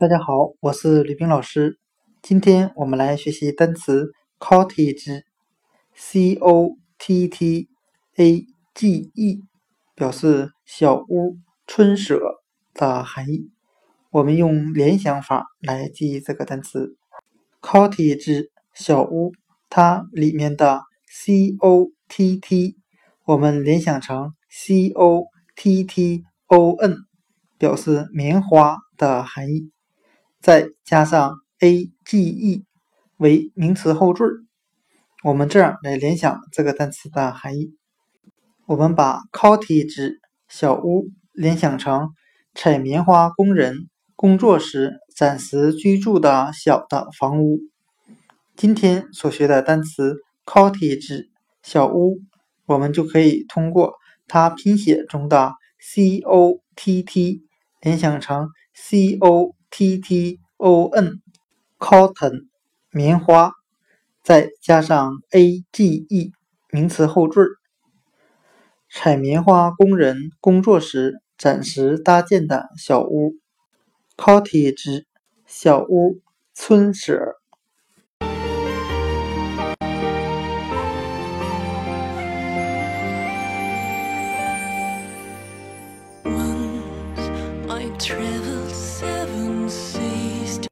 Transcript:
大家好，我是吕冰老师。今天我们来学习单词 cottage，c o t t a g e，表示小屋、村舍的含义。我们用联想法来记忆这个单词 cottage 小屋，它里面的 c o t t，我们联想成 c o t t o n，表示棉花的含义。再加上 a g e 为名词后缀，我们这样来联想这个单词的含义。我们把 cottage 小屋联想成采棉花工人工作时暂时居住的小的房屋。今天所学的单词 cottage 小屋，我们就可以通过它拼写中的 c o t t 联想成 c o。T t o n cotton 棉花，再加上 a g e 名词后缀，采棉花工人工作时暂时搭建的小屋，cottage 小屋村舍。traveled seven seas.